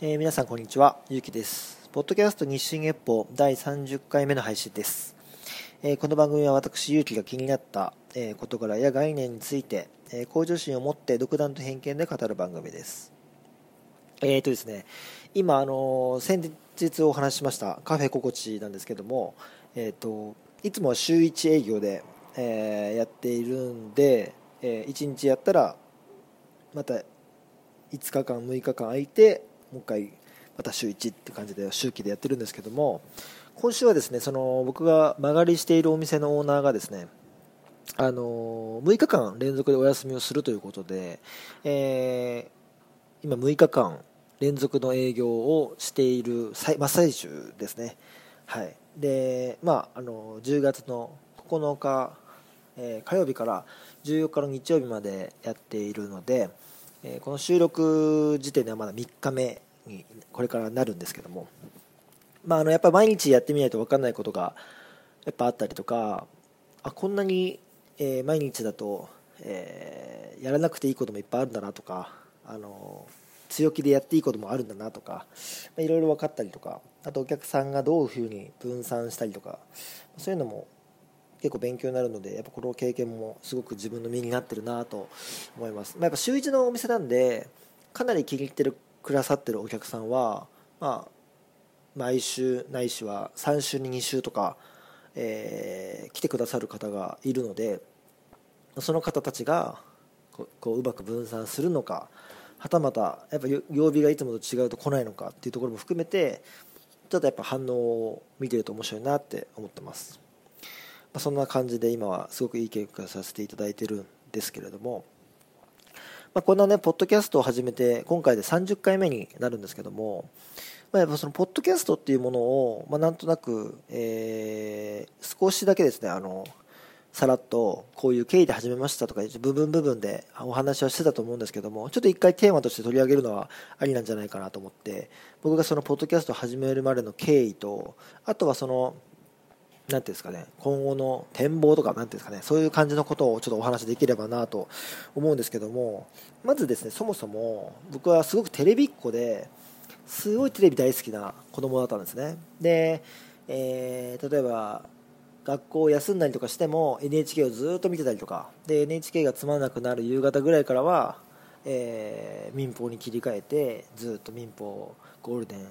えー皆さんこんにちは、ゆうきです。ポッドキャスト日進月報第30回目の配信です。えーこの番組は私、ゆうきが気になった、えー事柄や概念について、えー向上心を持って独断と偏見で語る番組です。えーとですね、今、あの先日お話ししましたカフェ心地なんですけども、えーと、いつもは週1営業で、えーやっているんで、え1日やったら、また5日間、6日間空いて、もう一回、また週1って感じで周期でやってるんですけども、今週はですね、その僕が間借りしているお店のオーナーがですね、あの6日間連続でお休みをするということで、えー今6日間連続の営業をしている最真っ最中ですね。はい。で、まあ、あの、10月の9日、えー火曜日から14日の日曜日までやっているので、えこの収録時点ではまだ3日目にこれからなるんですけども、まあ、あのやっぱ毎日やってみないと分かんないことがやっぱあったりとかあこんなに、え毎日だと、えやらなくていいこともいっぱいあるんだなとかあの強気でやっていいこともあるんだなとかまあいろいろ分かったりとかあとお客さんがどういうふうに分散したりとかそういうのも結構勉強になるのでやっぱこの経験もすごく自分の身になってるなと思います、まあ、やっぱ週一のお店なんでかなり気に入ってるくださってるお客さんは、まあ、毎週ないしは3週に2週とか、えー来てくださる方がいるのでその方たちがこううまく分散するのかはたまたやっぱ曜日がいつもと違うと来ないのかっていうところも含めてちょっとやっぱ反応を見てると面白いなって思ってます。ま、そんな感じで今はすごくいい経験をさせていただいてるんですけれども、まあ、こんなねポッドキャストを始めて今回で30回目になるんですけども、まあ、やっぱそのポッドキャストっていうものを、まあ、なんとなく、えー少しだけですねあのさらっとこういう経緯で始めましたとか部分部分でお話はしてたと思うんですけどもちょっと一回テーマとして取り上げるのはありなんじゃないかなと思って僕がそのポッドキャストを始めるまでの経緯とあとはそのなんていうんですかね、今後の展望とか、なんていうんですかね、そういう感じのことをちょっとお話しできればなと思うんですけども、まずですね、そもそも僕はすごくテレビっ子で、すごいテレビ大好きな子供だったんですね。で、えー例えば、学校を休んだりとかしても NHK をずっと見てたりとかで NHK がつまらなくなる夕方ぐらいからは、えー民放に切り替えてずっと民放ゴールデン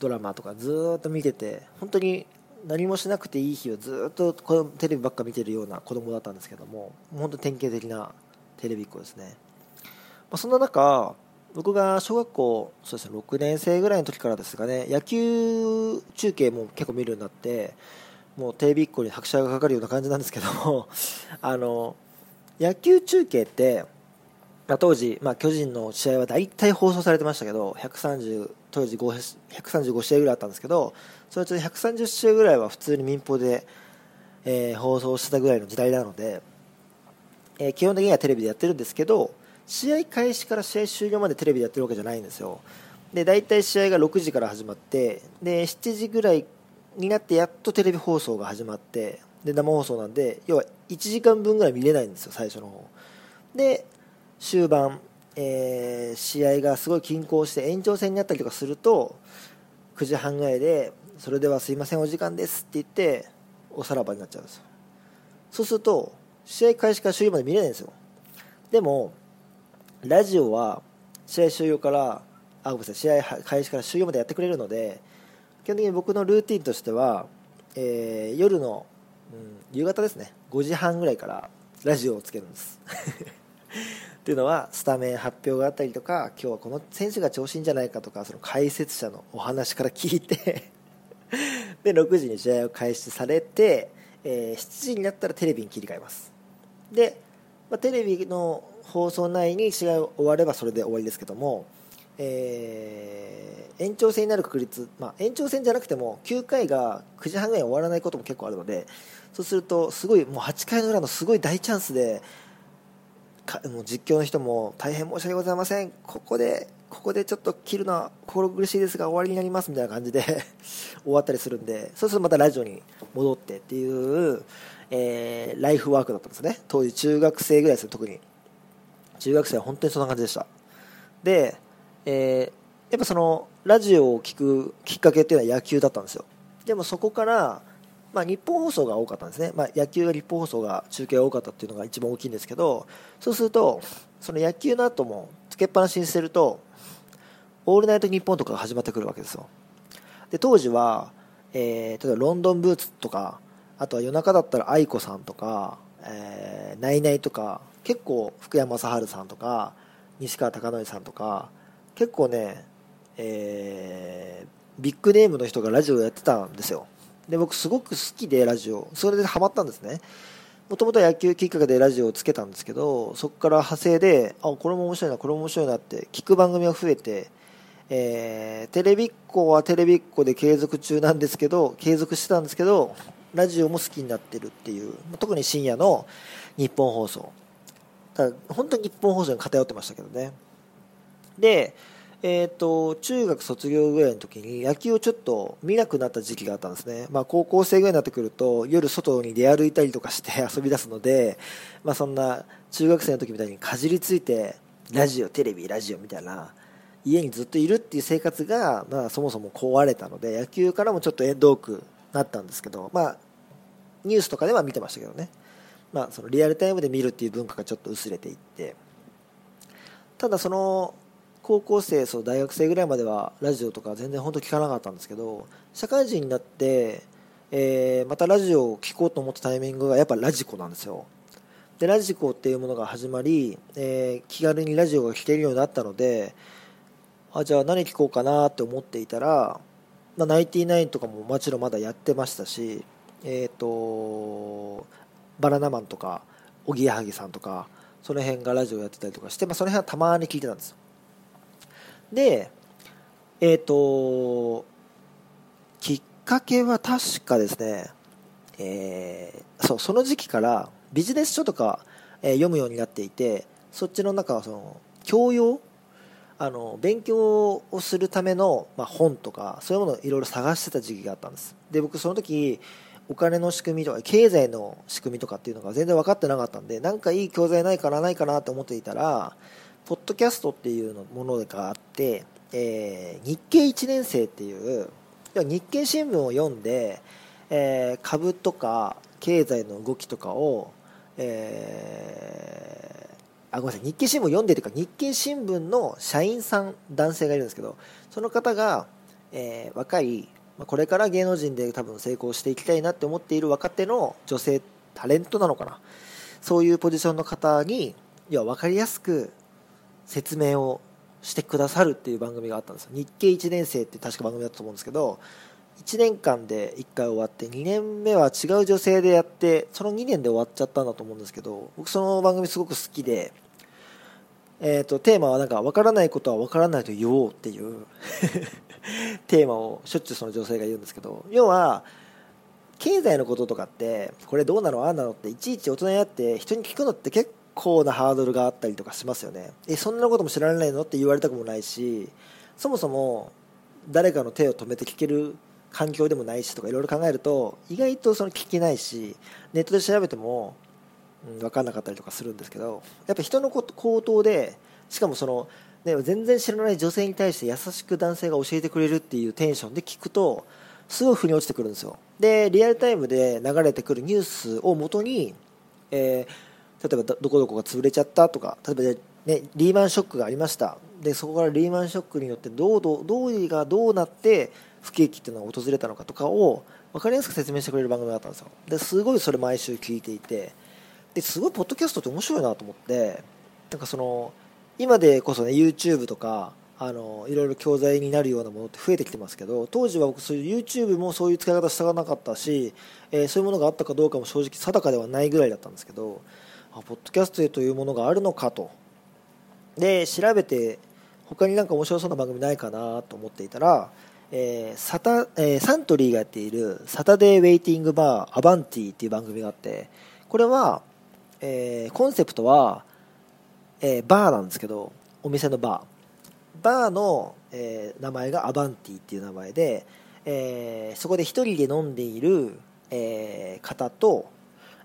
ドラマとかずっと見てて本当に何もしなくていい日をずっとこのテレビばっか見てるような子供だったんですけども本当典型的なテレビっ子ですね、まあ、そんな中僕が小学校そうです、ね、6年生ぐらいの時からですがね野球中継も結構見るようになってもうテレビっ子に拍車がかかるような感じなんですけども あの野球中継ってまあ当時、まあ、巨人の試合は大体放送されてましたけど130当時135試合ぐらいあったんですけどそのうち130試合ぐらいは普通に民放で、えー放送してたぐらいの時代なので、えー基本的にはテレビでやってるんですけど試合開始から試合終了までテレビでやってるわけじゃないんですよ。で大体試合が6時から始まってで7時ぐらいになってやっとテレビ放送が始まってで生放送なんで要は1時間分ぐらい見れないんですよ最初の方。で終盤、えー試合がすごい均衡して延長戦になったりとかすると9時半ぐらいでそれではすいませんお時間ですって言っておさらばになっちゃうんですよ。そうすると試合開始から終了まで見れないんですよ。でもラジオは試合終了からあごめんなさい試合開始から終了までやってくれるので基本的に僕のルーティンとしては、えー夜の、うん、夕方ですね。5時半ぐらいからラジオをつけるんです。っていうのはスタメン発表があったりとか今日はこの選手が調子いいんじゃないかとかその解説者のお話から聞いて で6時に試合を開始されて、えー7時になったらテレビに切り替えます。で、まあ、テレビの放送内に試合が終わればそれで終わりですけども、えー延長戦になる確率、まあ、延長戦じゃなくても9回が9時半ぐらいに終わらないことも結構あるのでそうするとすごいもう8回の裏のすごい大チャンスでかもう実況の人も大変申し訳ございません。ここでここでちょっと切るのは心苦しいですが終わりになりますみたいな感じで 終わったりするんでそうするとまたラジオに戻ってっていう、えーライフワークだったんですね。当時中学生ぐらいですよ特に。中学生は本当にそんな感じでした。で、えーやっぱそのラジオを聴くきっかけっていうのは野球だったんですよ。でもそこからまあ、日本放送が多かったんですね、まあ、野球が日本放送が中継が多かったっていうのが一番大きいんですけどそうするとその野球の後もつけっぱなしにしてると「オールナイトニッポン」とかが始まってくるわけですよ。で当時は、えー、例えばロンドンブーツとかあとは夜中だったら愛子さんとか、えー、ナイナイとか結構福山雅治さんとか西川貴教さんとか結構ね、えー、ビッグネームの人がラジオやってたんですよ。で僕すごく好きでラジオ。それでハマったんですね。もともと野球きっかけでラジオをつけたんですけどそこから派生であこれも面白いなこれも面白いなって聞く番組が増えて、えー、テレビっ子はテレビっ子で継続中なんですけど継続してたんですけどラジオも好きになってるっていう特に深夜の日本放送。ただ本当に日本放送に偏ってましたけどね。でえーと、中学卒業ぐらいの時に野球をちょっと見なくなった時期があったんですね、まあ、高校生ぐらいになってくると夜外に出歩いたりとかして 遊び出すので、まあ、そんな中学生の時みたいにかじりついてラジオテレビラジオみたいな家にずっといるっていう生活が、まあ、そもそも壊れたので野球からもちょっと縁遠くなったんですけど、まあ、ニュースとかでは見てましたけどね、まあ、そのリアルタイムで見るっていう文化がちょっと薄れていって。ただその高校生そう大学生ぐらいまではラジオとか全然本当聞かなかったんですけど社会人になって、えー、またラジオを聴こうと思ったタイミングがやっぱラジコなんですよ。でラジコっていうものが始まり、えー、気軽にラジオが聴けるようになったのであじゃあ何聴こうかなって思っていたら、まあ、ナインティナインとかももちろんまだやってましたしえっ、ー、とバナナマンとかおぎやはぎさんとかその辺がラジオやってたりとかして、まあ、その辺はたまに聞いてたんですで、えっ、ー、と、きっかけは確かですね、えー、そう、その時期からビジネス書とか、えー、読むようになっていて、そっちの中はその、教養あの勉強をするための、まあ、本とかそういうものをいろいろ探してた時期があったんです。で僕その時お金の仕組みとか経済の仕組みとかっていうのが全然分かってなかったんでなんかいい教材ないかなないかなと思っていたらポッドキャストっていうものがあって、えー、日経1年生っていう日経新聞を読んで、えー、株とか経済の動きとかを、えー、あごめんなさい。日経新聞を読んでというか日経新聞の社員さん男性がいるんですけどその方が、えー、若いこれから芸能人で多分成功していきたいなって思っている若手の女性タレントなのかな。そういうポジションの方にいや分かりやすく説明をしてくださるっていう番組があったんですよ。日経1年生って確か番組だったと思うんですけど1年間で1回終わって2年目は違う女性でやってその2年で終わっちゃったんだと思うんですけど僕その番組すごく好きで、えーと、テーマはなんか分からないことは分からないと言おうっていう テーマをしょっちゅうその女性が言うんですけど要は経済のこととかってこれどうなのああなのっていちいち大人になって人に聞くのって結構構なハードルがあったりとかしますよね。えそんなことも知らないのって言われたくもないしそもそも誰かの手を止めて聞ける環境でもないしとかいろいろ考えると意外とその聞けないしネットで調べても、うん、分かんなかったりとかするんですけどやっぱ人の口頭でしかもその、ね、全然知らない女性に対して優しく男性が教えてくれるっていうテンションで聞くとすごい腑に落ちてくるんですよ。でリアルタイムで流れてくるニュースをもとに、えー例えばどこどこが潰れちゃったとか例えば、ね、リーマンショックがありました。でそこからリーマンショックによってどうどうどうがどうなって不景気っていうのが訪れたのかとかを分かりやすく説明してくれる番組だったんですよ。ですごいそれ毎週聞いていてですごいポッドキャストって面白いなと思ってなんかその今でこそね YouTube とかあのいろいろ教材になるようなものって増えてきてますけど当時は僕そういう YouTube もそういう使い方したがなかったし、えー、そういうものがあったかどうかも正直定かではないぐらいだったんですけどあポッドキャストというものがあるのかと。で調べて他になんか面白そうな番組ないかなと思っていたら、えーサタえー、サントリーがやっている「サタデーウェイティングバーアバンティ」っていう番組があってこれは、えー、コンセプトは、えー、バーなんですけどお店のバー。バーの、えー、名前がアバンティっていう名前で、えー、そこで1人で飲んでいる、えー、方と、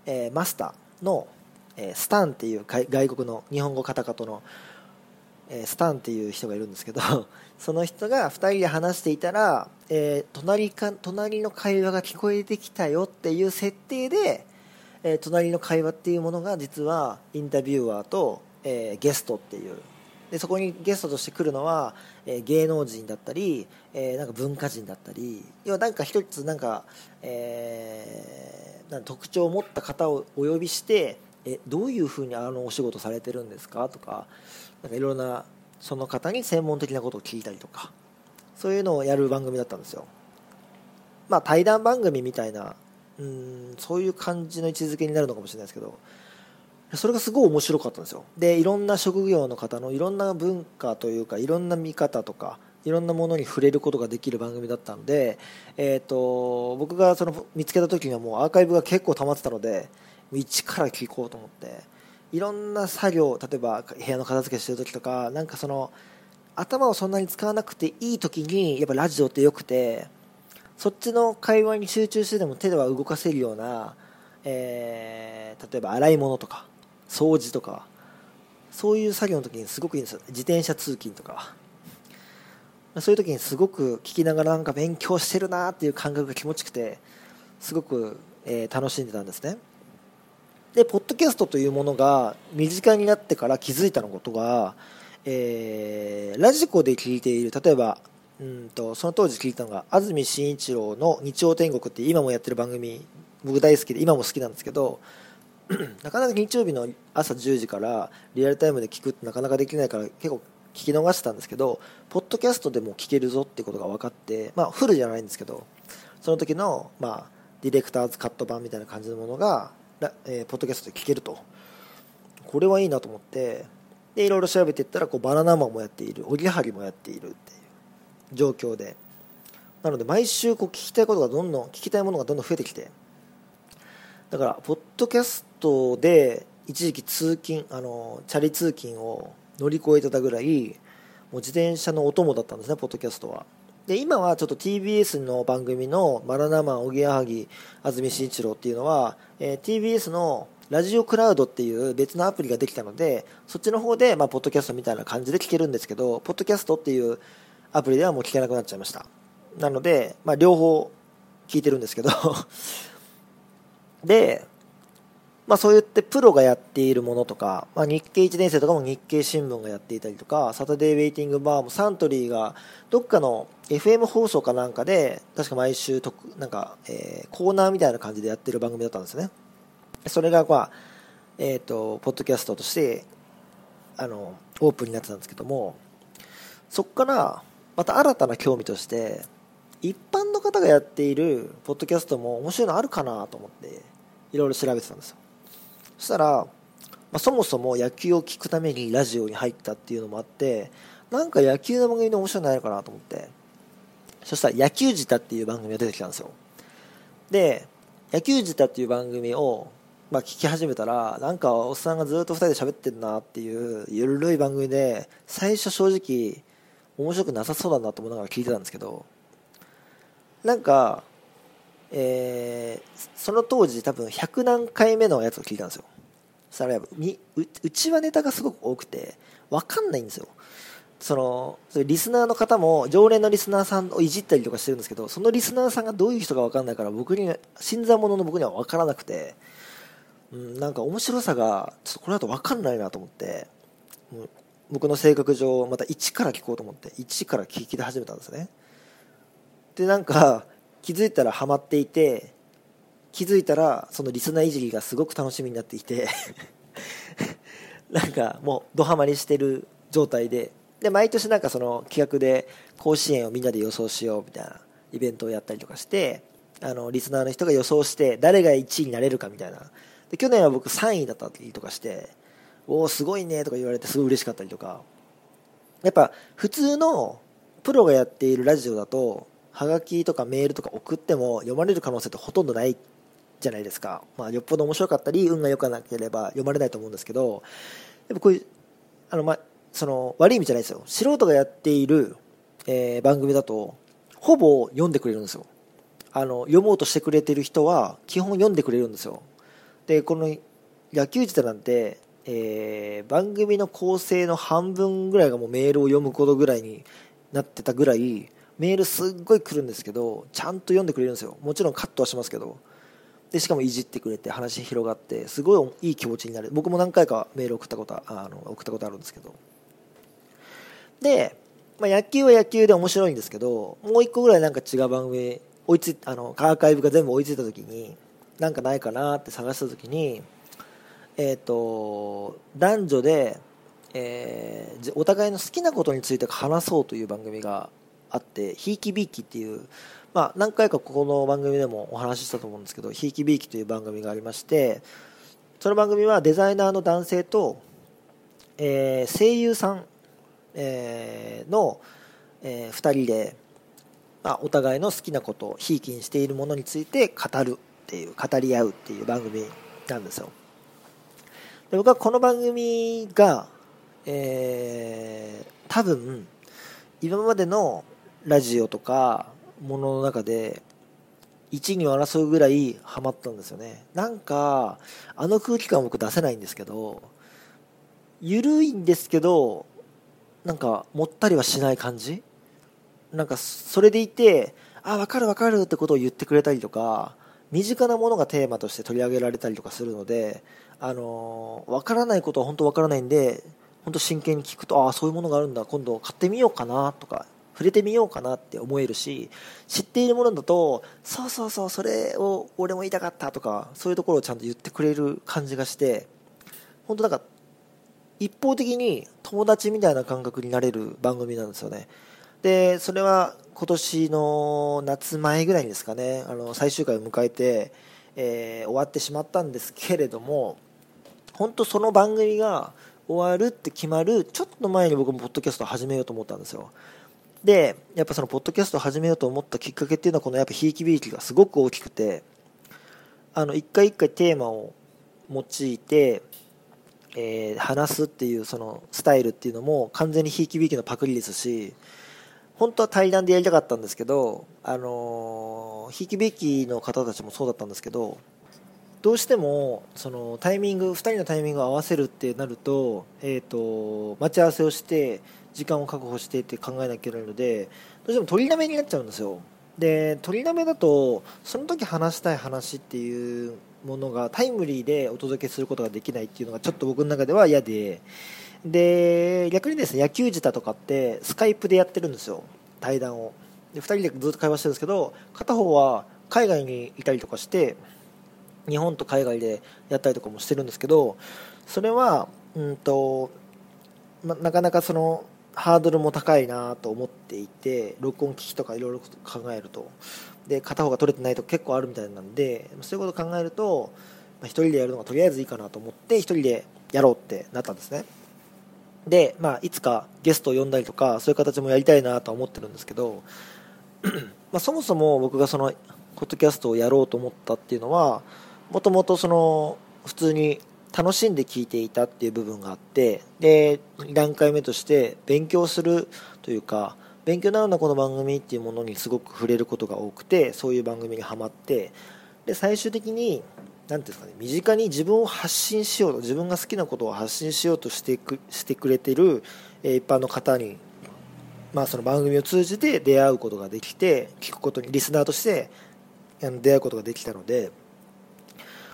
えー、マスターのえスタンっていう外国の日本語カタカトの、え、スタンっていう人がいるんですけど その人が2人で話していたら、えー、隣か隣の会話が聞こえてきたよっていう設定で、えー、隣の会話っていうものが実はインタビュアーと、えゲストっていう。でそこにゲストとして来るのは、え、芸能人だったり、え、なんか文化人だったり要はなんか一つなんか、えー、特徴を持った方をお呼びしてえどういうふうにあのお仕事されてるんですか？とかなんかいろんなその方に専門的なことを聞いたりとかそういうのをやる番組だったんですよ。まあ対談番組みたいなうんそういう感じの位置づけになるのかもしれないですけどそれがすごい面白かったんですよ。でいろんな職業の方のいろんな文化というかいろんな見方とかいろんなものに触れることができる番組だったので、えーと、僕がその見つけた時にはもうアーカイブが結構溜まってたので一から聞こうと思っていろんな作業例えば部屋の片付けしてる時とかなんかその頭をそんなに使わなくていい時にやっぱラジオってよくてそっちの会話に集中してでも手では動かせるような、えー、例えば洗い物とか掃除とかそういう作業の時にすごくいいんですよ。自転車通勤とか。そういう時にすごく聞きながらなんか勉強してるなっていう感覚が気持ちくてすごく、えー、楽しんでたんですね。でポッドキャストというものが身近になってから気づいたのことが、えー、ラジコで聞いている例えばうんとその当時聞いたのが安住紳一郎の「日曜天国」って今もやってる番組僕大好きで今も好きなんですけど なかなか日曜日の朝10時からリアルタイムで聞くってなかなかできないから結構聞き逃してたんですけどポッドキャストでも聞けるぞってことが分かってまあフルじゃないんですけどその時のまあディレクターズカット版みたいな感じのものが、えー、ポッドキャストで聞けると。これはいいなと思って。でいろいろ調べていったらこうバナナマンもやっている。おぎはぎもやっているっていう状況で。なので毎週こう聞きたいことがどんどん聞きたいものがどんどん増えてきて。だからポッドキャストで一時期通勤あのチャリ通勤を乗り越えてたぐらいもう自転車のお供だったんですねポッドキャストは。で今はちょっと TBS の番組の「バナナマンおぎやはぎ安住紳一郎」っていうのは、えー、TBS のラジオクラウドっていう別のアプリができたのでそっちの方で、まあ、ポッドキャストみたいな感じで聞けるんですけどポッドキャストっていうアプリではもう聞けなくなっちゃいました。なので、まあ、両方聞いてるんですけど。で、まあ、そう言ってプロがやっているものとか、まあ、日経1年生とかも日経新聞がやっていたりとかサタデーウェイティングバーもサントリーがどっかの FM 放送かなんかで確か毎週となんか、えー、コーナーみたいな感じでやってる番組だったんですね。それが、まあえーと、ポッドキャストとしてあのオープンになってたんですけどもそこからまた新たな興味として一般の方がやっているポッドキャストも面白いのあるかなと思っていろいろ調べてたんですよ。そしたら、まあ、そもそも野球を聞くためにラジオに入ったっていうのもあってなんか野球の番組で面白いのないのかなと思って。そしたら野球舌っていう番組が出てきたんですよ。で野球舌っていう番組をまあ、聞き始めたらなんかおっさんがずっと2人で喋ってるなっていうゆるい番組で最初正直面白くなさそうだなと思いながら聞いてたんですけどなんか、えー、その当時多分100何回目のやつを聞いたんですよ。そしたらやっぱうちはネタがすごく多くて分かんないんですよ。そのリスナーの方も常連のリスナーさんをいじったりとかしてるんですけどそのリスナーさんがどういう人か分かんないから僕に新参者の僕には分からなくて、うん、なんか面白さがちょっとこの後分かんないなと思って、うん、僕の性格上また1から聞こうと思って1から聞き始めたんですね。でなんか気づいたらハマっていて気づいたらそのリスナーいじりがすごく楽しみになっていて なんかもうドハマりしてる状態でで毎年なんかその企画で甲子園をみんなで予想しようみたいなイベントをやったりとかしてあのリスナーの人が予想して誰が1位になれるかみたいな。で去年は僕3位だったりとかしておおすごいねとか言われてすごい嬉しかったりとか。やっぱ普通のプロがやっているラジオだとはがきとかメールとか送っても読まれる可能性ってほとんどないじゃないですか、まあ、よっぽど面白かったり運が良くなければ読まれないと思うんですけどやっぱこういうあの、ま、その悪い意味じゃないですよ。素人がやっている、えー、番組だとほぼ読んでくれるんですよ。あの読もうとしてくれてる人は基本読んでくれるんですよ。でこの野球自体なんてえー、番組の構成の半分ぐらいがもうメールを読むことぐらいになってたぐらいメールすっごい来るんですけどちゃんと読んでくれるんですよ。もちろんカットはしますけど。でしかもいじってくれて話広がってすごいいい気持ちになる。僕も何回かメール送ったことあの送ったことあるんですけど。で、まあ、野球は野球で面白いんですけどもう一個ぐらいなんか違う番組追いつあのアーカイブが全部追いついた時になんかないかなって探した時にえっ、ー、と男女で、えー、お互いの好きなことについて話そうという番組があってひいきびいきっていうまあ、何回かここの番組でもお話ししたと思うんですけど「ひいきびいき」という番組がありましてその番組はデザイナーの男性と、えー、声優さん、えー、の、えー、2人で、まあ、お互いの好きなことひいきにしているものについて語るっていう語り合うっていう番組なんですよ。で僕はこの番組が、えー、多分今までのラジオとかものの中で1、2を争うぐらいハマったんですよね。なんか、あの空気感僕出せないんですけど、緩いんですけど、なんか、もったりはしない感じ？なんか、それでいて、あ、わかるわかるってことを言ってくれたりとか、身近なものがテーマとして取り上げられたりとかするので、あのわからないことは本当わからないんで、本当真剣に聞くと、ああ、そういうものがあるんだ、今度買ってみようかなとか触れてみようかなって思えるし知っているものだとそうそうそうそれを俺も言いたかったとかそういうところをちゃんと言ってくれる感じがして本当なんか一方的に友達みたいな感覚になれる番組なんですよね。でそれは今年の夏前ぐらいですかね。あの最終回を迎えて、えー、終わってしまったんですけれども本当その番組が終わるって決まるちょっと前に僕もポッドキャスト始めようと思ったんですよ。でやっぱそのポッドキャストを始めようと思ったきっかけっていうのはこのやっぱひいきびいきがすごく大きくてあの一回一回テーマを用いて、えー、話すっていうそのスタイルっていうのも完全にひいきびいきのパクリですし本当は対談でやりたかったんですけどあのひいきびいきの方たちもそうだったんですけどどうしてもそのタイミング2人のタイミングを合わせるってなると,、えーと待ち合わせをして時間を確保してって考えなきゃいけないのでどうしても取りだめになっちゃうんですよ。で取りだめだとその時話したい話っていうものがタイムリーでお届けすることができないっていうのがちょっと僕の中では嫌で。で逆にですね野球自体とかってスカイプでやってるんですよ。対談を。で2人でずっと会話してるんですけど片方は海外にいたりとかして日本と海外でやったりとかもしてるんですけどそれはうんと、ま、なかなかそのハードルも高いなと思っていて録音機器とかいろいろ考えると。で片方が取れてないと結構あるみたいなんでそういうことを考えると、ま、1人でやるのがとりあえずいいかなと思って1人でやろうってなったんですね。で、まあ、いつかゲストを呼んだりとかそういう形もやりたいなと思ってるんですけど まあそもそも僕がそのポッドキャストをやろうと思ったっていうのはもともとその普通に楽しんで聞いていたっていう部分があってで段階目として勉強するというか勉強になるなこの番組っていうものにすごく触れることが多くてそういう番組にはまってで最終的に何ていうんですかね身近に自分を発信しようと自分が好きなことを発信しようとしてくしてくれてる、え一般の方に、まあ、その番組を通じて出会うことができて聞くことにリスナーとして出会うことができたので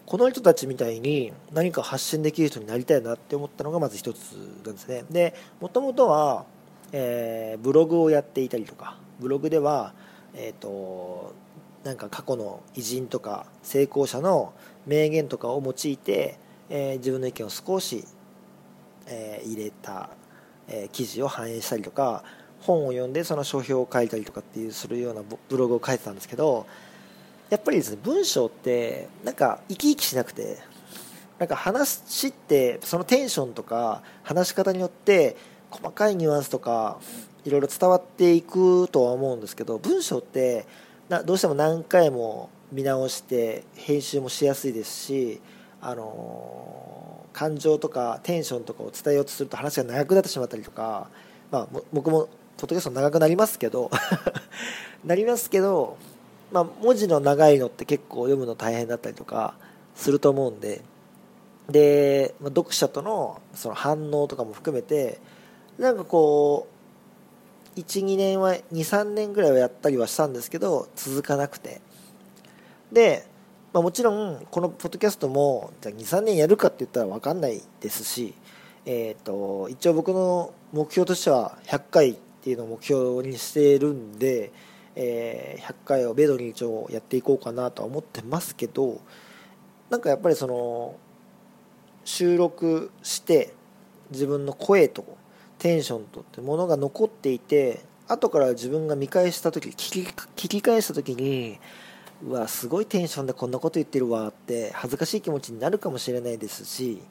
この人たちみたいに何か発信できる人になりたいなって思ったのがまず一つなんですね。でもともとは、えー、ブログをやっていたりとかブログではえっ、ー、となんか過去の偉人とか成功者の名言とかを用いて、えー、自分の意見を少し、えー、入れた、えー、記事を反映したりとか本を読んでその書評を書いたりとかっていうするようなブログを書いてたんですけどやっぱりですね文章ってなんか生き生きしなくてなんか話ってそのテンションとか話し方によって細かいニュアンスとかいろいろ伝わっていくとは思うんですけど文章ってなどうしても何回も見直して編集もしやすいですしあの感情とかテンションとかを伝えようとすると話が長くなってしまったりとか、まあ、僕もポッドキャスト長くなりますけど なりますけどまあ、文字の長いのって結構読むの大変だったりとかすると思うんで。で、まあ、読者とのその反応とかも含めてなんかこう12年は23年ぐらいはやったりはしたんですけど続かなくて。で、まあ、もちろんこのポッドキャストも23年やるかって言ったら分かんないですし、えーと、一応僕の目標としては100回っていうのを目標にしてるんで、えー、100回をベドに一応やっていこうかなとは思ってますけどなんかやっぱりその収録して自分の声とテンションとってものが残っていて後から自分が見返した時聞き聞き返した時にうわすごいテンションでこんなこと言ってるわって恥ずかしい気持ちになるかもしれないですし、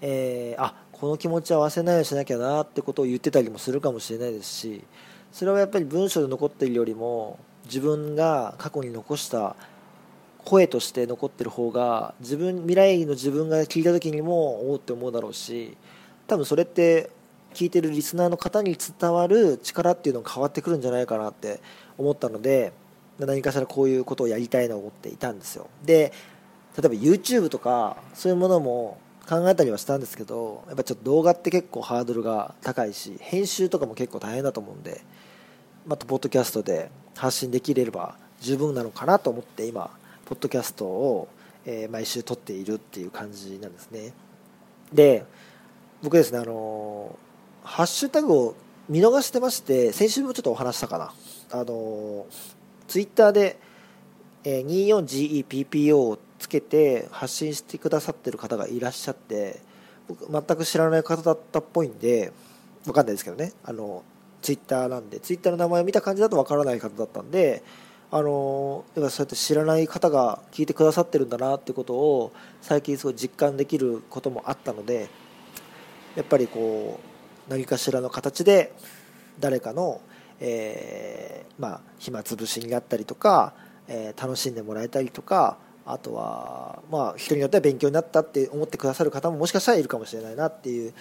えー、あこの気持ちは忘れないようにしなきゃなってことを言ってたりもするかもしれないですしそれはやっぱり文章で残っているよりも自分が過去に残した声として残ってる方が自分未来の自分が聞いた時にもおおって思うだろうし多分それって聞いてるリスナーの方に伝わる力っていうのが変わってくるんじゃないかなって思ったので何かしらこういうことをやりたいなと思っていたんですよ。で例えば YouTube とかそういうものも考えたりはしたんですけどやっぱちょっと動画って結構ハードルが高いし編集とかも結構大変だと思うんでまたポッドキャストで発信できれば十分なのかなと思って今ポッドキャストを、え毎週撮っているっていう感じなんですね。で僕ですねあのハッシュタグを見逃してまして先週もちょっとお話したかな。あのツイッターで、え 24GEPPO をつけて発信してくださってる方がいらっしゃって僕全く知らない方だったっぽいんで分かんないですけどね。あのツイッターなんでツイッターの名前を見た感じだと分からない方だったんであのそうやって知らない方が聞いてくださってるんだなってことを最近すごい実感できることもあったのでやっぱりこう何かしらの形で誰かの、えー、まあ、暇つぶしになったりとか、えー、楽しんでもらえたりとかあとは、まあ、人によっては勉強になったって思ってくださる方ももしかしたらいるかもしれないなっていう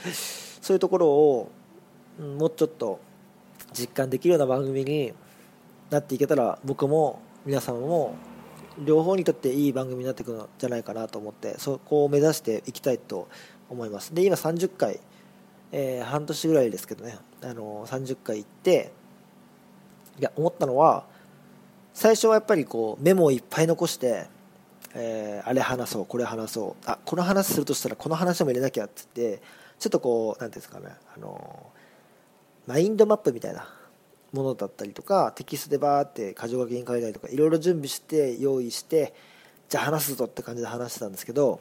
そういうところをもうちょっと実感できるような番組になっていけたら僕も皆様も両方にとっていい番組になっていくんじゃないかなと思ってそこを目指していきたいと思います。で今30回、えー、半年ぐらいですけどね、あのー、30回行っていや思ったのは最初はやっぱりこうメモをいっぱい残して、えー、あれ話そうこれ話そう。あこの話するとしたらこの話も入れなきゃって言ってちょっとこう何ていうんですかね、あのマインドマップみたいなものだったりとかテキストでバーって箇条書きに書いたりとかいろいろ準備して用意してじゃあ話すぞって感じで話してたんですけど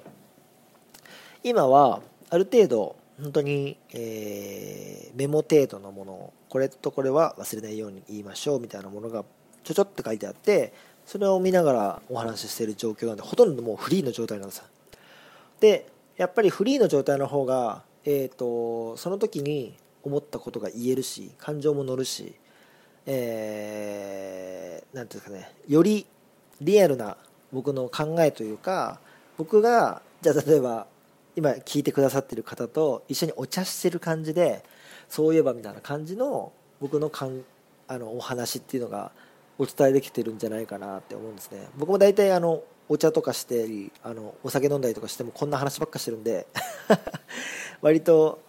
今はある程度本当に、えー、メモ程度のものをこれとこれは忘れないように言いましょうみたいなものがちょちょって書いてあってそれを見ながらお話ししている状況なんでほとんどもうフリーの状態なんですでやっぱりフリーの状態の方が、えーとその時に思ったことが言えるし感情も乗るしえー、ていうんですかねよりリアルな僕の考えというか僕がじゃあ例えば今聞いてくださってる方と一緒にお茶してる感じでそういえばみたいな感じの僕のかんあのお話っていうのがお伝えできてるんじゃないかなって思うんですね。僕も大体あのお茶とかしてあのお酒飲んだりとかしてもこんな話ばっかしてるんで。割と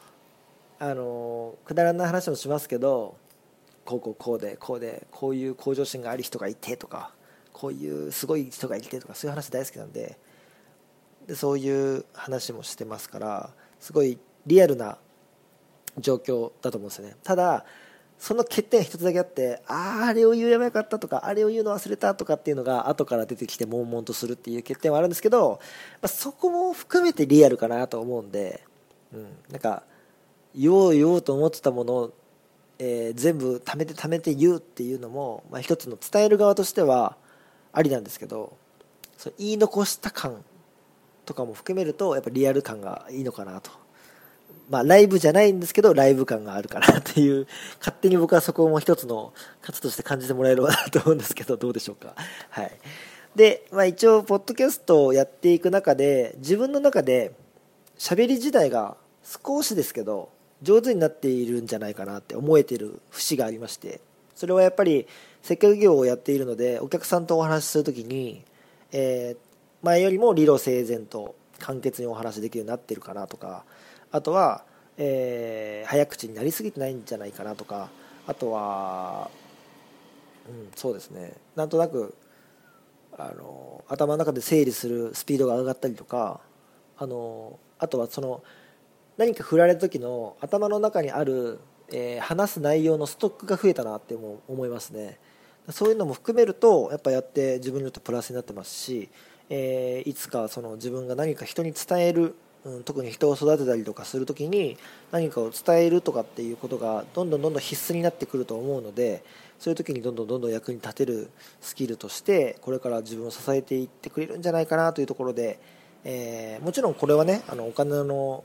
あのくだらない話もしますけどこうこうこうでこうでこういう向上心がある人がいてとかこういうすごい人がいてとかそういう話大好きなんででそういう話もしてますからすごいリアルな状況だと思うんですよね。ただその欠点が一つだけあってああれを言えばよかったとかあれを言うの忘れたとかっていうのが後から出てきて悶々とするっていう欠点はあるんですけど、まあ、そこも含めてリアルかなと思うんで、うん、なんか言おう言おうと思ってたものえー、全部貯めて貯めて言うっていうのも、まあ、一つの伝える側としてはありなんですけどそ言い残した感とかも含めるとやっぱリアル感がいいのかなと。まあ、ライブじゃないんですけど、ライブ感があるかなっていう、勝手に僕はそこも一つの活として感じてもらえればなと思うんですけど、どうでしょうか。はい。で、まあ一応、ポッドキャストをやっていく中で、自分の中で、喋り自体が少しですけど、上手になっているんじゃないかなって思えてる節がありましてそれはやっぱり接客業をやっているのでお客さんとお話しするときに、えー、前よりも理路整然と簡潔にお話できるようになってるかなとかあとは、えー、早口になりすぎてないんじゃないかなとかあとは、うん、そうですね。なんとなくあの頭の中で整理するスピードが上がったりとかあのあとはその何か振られた時の頭の中にある、えー、話す内容のストックが増えたなっても思いますね。そういうのも含めるとやっぱやって自分にとってプラスになってますし、えー、いつかその自分が何か人に伝える、うん、特に人を育てたりとかする時に何かを伝えるとかっていうことがどんどんどんどん必須になってくると思うのでそういう時にどんどんどんどん役に立てるスキルとしてこれから自分を支えていってくれるんじゃないかなというところで、えー、もちろんこれはねあのお金の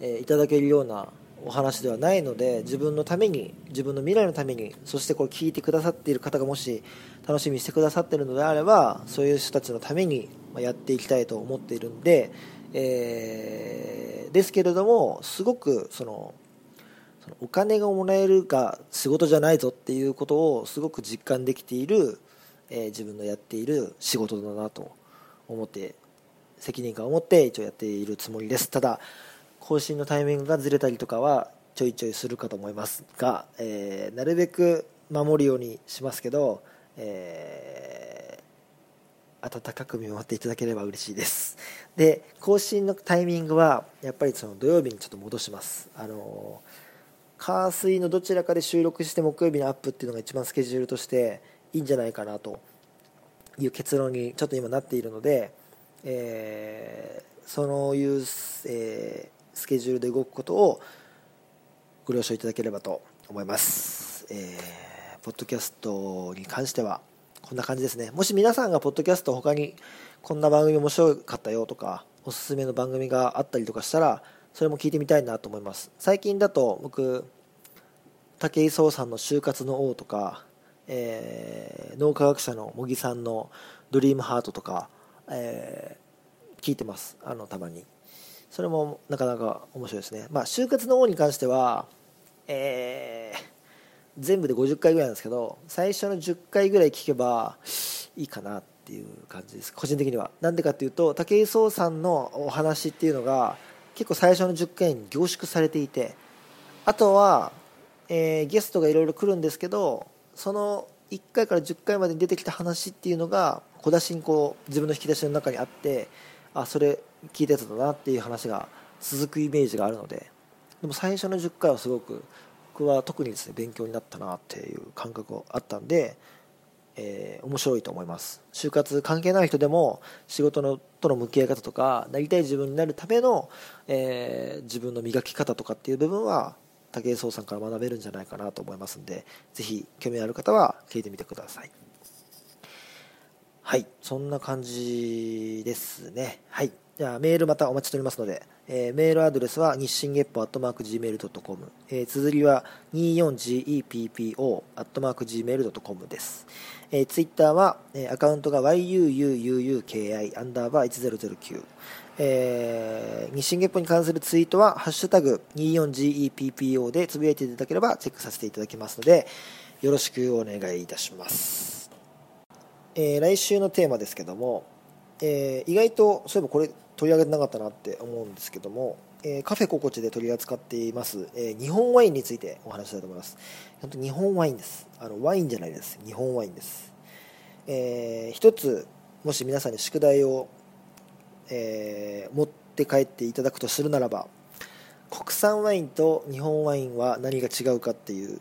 えいただけるようなお話ではないので自分のために自分の未来のためにそしてこれ聞いてくださっている方がもし楽しみにしてくださっているのであればそういう人たちのためにやっていきたいと思っているんで、えー、ですけれどもすごくそのお金がもらえるが仕事じゃないぞっていうことをすごく実感できている、えー、自分のやっている仕事だなと思って責任感を持って一応やっているつもりです。ただ更新のタイミングがずれたりとかはちょいちょいするかと思いますが、えー、なるべく守るようにしますけど、えー、温かく見守っていただければ嬉しいですで更新のタイミングはやっぱりその土曜日にちょっと戻しますあの火水のどちらかで収録して木曜日のアップっていうのが一番スケジュールとしていいんじゃないかなという結論にちょっと今なっているので、えー、そういう、えースケジュールで動くことをご了承いただければと思います。えー、ポッドキャストに関してはこんな感じですね。もし皆さんがポッドキャスト他にこんな番組面白かったよとか、おすすめの番組があったりとかしたら、それも聞いてみたいなと思います。最近だと僕、武井壮さんの就活の王とか、えー、脳科学者の茂木さんのドリームハートとか、えー、聞いてます。あの、たまに。それもなかなか面白いですね。まあ、就活の王に関しては、えー、全部で50回ぐらいなんですけど、最初の10回ぐらい聞けばいいかなっていう感じです、個人的には。なんでかっていうと、武井壮さんのお話っていうのが、結構最初の10回に凝縮されていて、あとは、えー、ゲストがいろいろ来るんですけど、その1回から10回までに出てきた話っていうのが、小出しにこう自分の引き出しの中にあって、あそれ聞いてたやつだなっていう話が続くイメージがあるのででも最初の10回はすごく僕は特にですね勉強になったなっていう感覚があったんで、えー、面白いと思います。就活関係ない人でも仕事のとの向き合い方とかなりたい自分になるための、えー、自分の磨き方とかっていう部分は武井壮さんから学べるんじゃないかなと思いますんでぜひ興味ある方は聞いてみてください。はいそんな感じですね。はい。じゃあメールまたお待ちしておりますので、えー、メールアドレスは日進月歩アットマーク Gmail.com、えー、綴りは 24GEPPO アットマーク Gmail.com です、えー、ツイッターは、えー、アカウントが YUUUUKI アンダーバー1009えー、日進月歩に関するツイートは、ハッシュタグ 24GEPPO でつぶやいていただければチェックさせていただきますので、よろしくお願いいたします。えー、来週のテーマですけども、えー、意外とそういえばこれ取り上げてなかったなって思うんですけども、えー、カフェ心地で取り扱っています、えー、日本ワインについてお話したいと思います。本当日本ワインです。あのワインじゃないです。日本ワインです、えー、一つもし皆さんに宿題を、えー、持って帰っていただくとするならば国産ワインと日本ワインは何が違うかっていう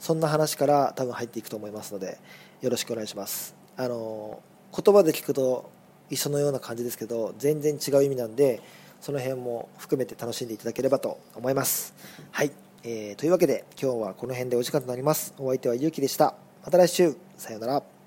そんな話から多分入っていくと思いますのでよろしくお願いします。あの言葉で聞くと一緒のような感じですけど全然違う意味なんでその辺も含めて楽しんでいただければと思います。はい、えー、というわけで今日はこの辺でお時間となります。お相手はゆうきでした。また来週。さようなら。